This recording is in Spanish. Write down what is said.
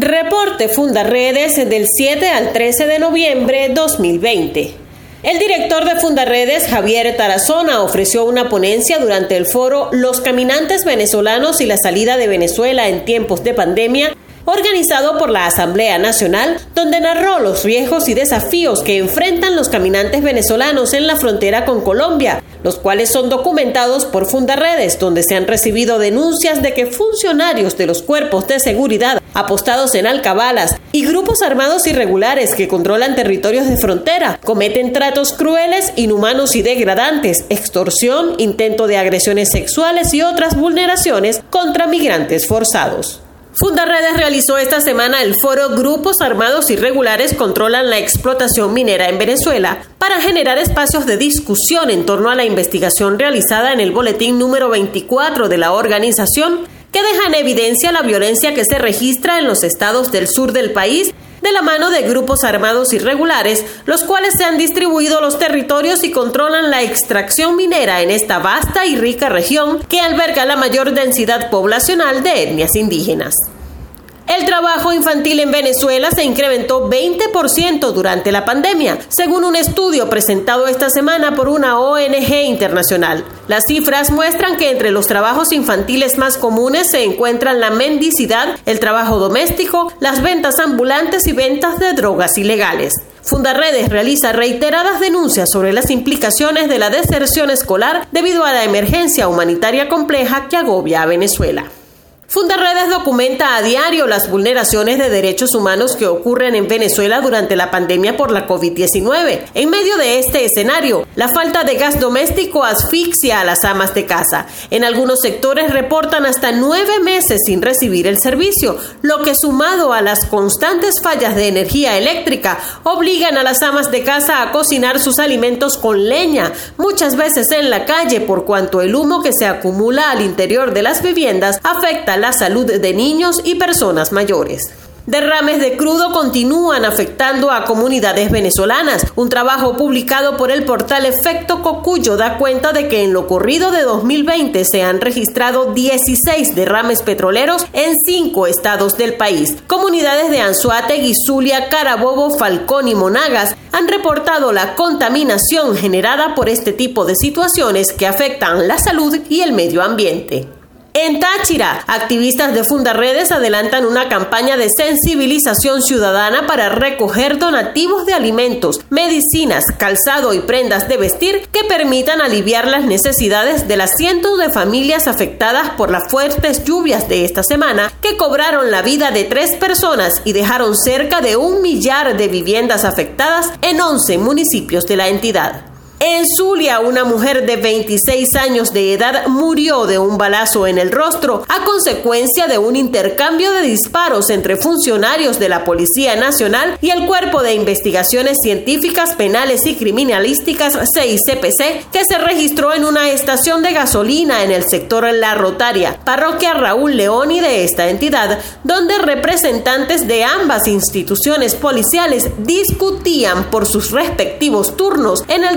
Reporte Fundaredes del 7 al 13 de noviembre 2020. El director de Fundaredes, Javier Tarazona, ofreció una ponencia durante el foro Los caminantes venezolanos y la salida de Venezuela en tiempos de pandemia organizado por la Asamblea Nacional, donde narró los riesgos y desafíos que enfrentan los caminantes venezolanos en la frontera con Colombia, los cuales son documentados por Fundaredes, donde se han recibido denuncias de que funcionarios de los cuerpos de seguridad apostados en alcabalas y grupos armados irregulares que controlan territorios de frontera cometen tratos crueles, inhumanos y degradantes, extorsión, intento de agresiones sexuales y otras vulneraciones contra migrantes forzados. Fundaredes realizó esta semana el foro Grupos Armados Irregulares controlan la explotación minera en Venezuela para generar espacios de discusión en torno a la investigación realizada en el boletín número 24 de la organización que deja en evidencia la violencia que se registra en los estados del sur del país de la mano de grupos armados irregulares, los cuales se han distribuido los territorios y controlan la extracción minera en esta vasta y rica región que alberga la mayor densidad poblacional de etnias indígenas. El trabajo infantil en Venezuela se incrementó 20% durante la pandemia, según un estudio presentado esta semana por una ONG internacional. Las cifras muestran que entre los trabajos infantiles más comunes se encuentran la mendicidad, el trabajo doméstico, las ventas ambulantes y ventas de drogas ilegales. Fundaredes realiza reiteradas denuncias sobre las implicaciones de la deserción escolar debido a la emergencia humanitaria compleja que agobia a Venezuela. Fundaredes documenta a diario las vulneraciones de derechos humanos que ocurren en Venezuela durante la pandemia por la COVID-19. En medio de este escenario, la falta de gas doméstico asfixia a las amas de casa. En algunos sectores reportan hasta nueve meses sin recibir el servicio, lo que sumado a las constantes fallas de energía eléctrica obligan a las amas de casa a cocinar sus alimentos con leña, muchas veces en la calle por cuanto el humo que se acumula al interior de las viviendas afecta la salud de niños y personas mayores. Derrames de crudo continúan afectando a comunidades venezolanas. Un trabajo publicado por el portal Efecto Cocuyo da cuenta de que en lo corrido de 2020 se han registrado 16 derrames petroleros en cinco estados del país. Comunidades de Anzuategui, Zulia, Carabobo, Falcón y Monagas han reportado la contaminación generada por este tipo de situaciones que afectan la salud y el medio ambiente. En Táchira, activistas de Fundaredes adelantan una campaña de sensibilización ciudadana para recoger donativos de alimentos, medicinas, calzado y prendas de vestir que permitan aliviar las necesidades de las cientos de familias afectadas por las fuertes lluvias de esta semana que cobraron la vida de tres personas y dejaron cerca de un millar de viviendas afectadas en 11 municipios de la entidad. En Zulia, una mujer de 26 años de edad murió de un balazo en el rostro a consecuencia de un intercambio de disparos entre funcionarios de la Policía Nacional y el Cuerpo de Investigaciones Científicas Penales y Criminalísticas CICPC que se registró en una estación de gasolina en el sector La Rotaria, parroquia Raúl Leoni de esta entidad, donde representantes de ambas instituciones policiales discutían por sus respectivos turnos en el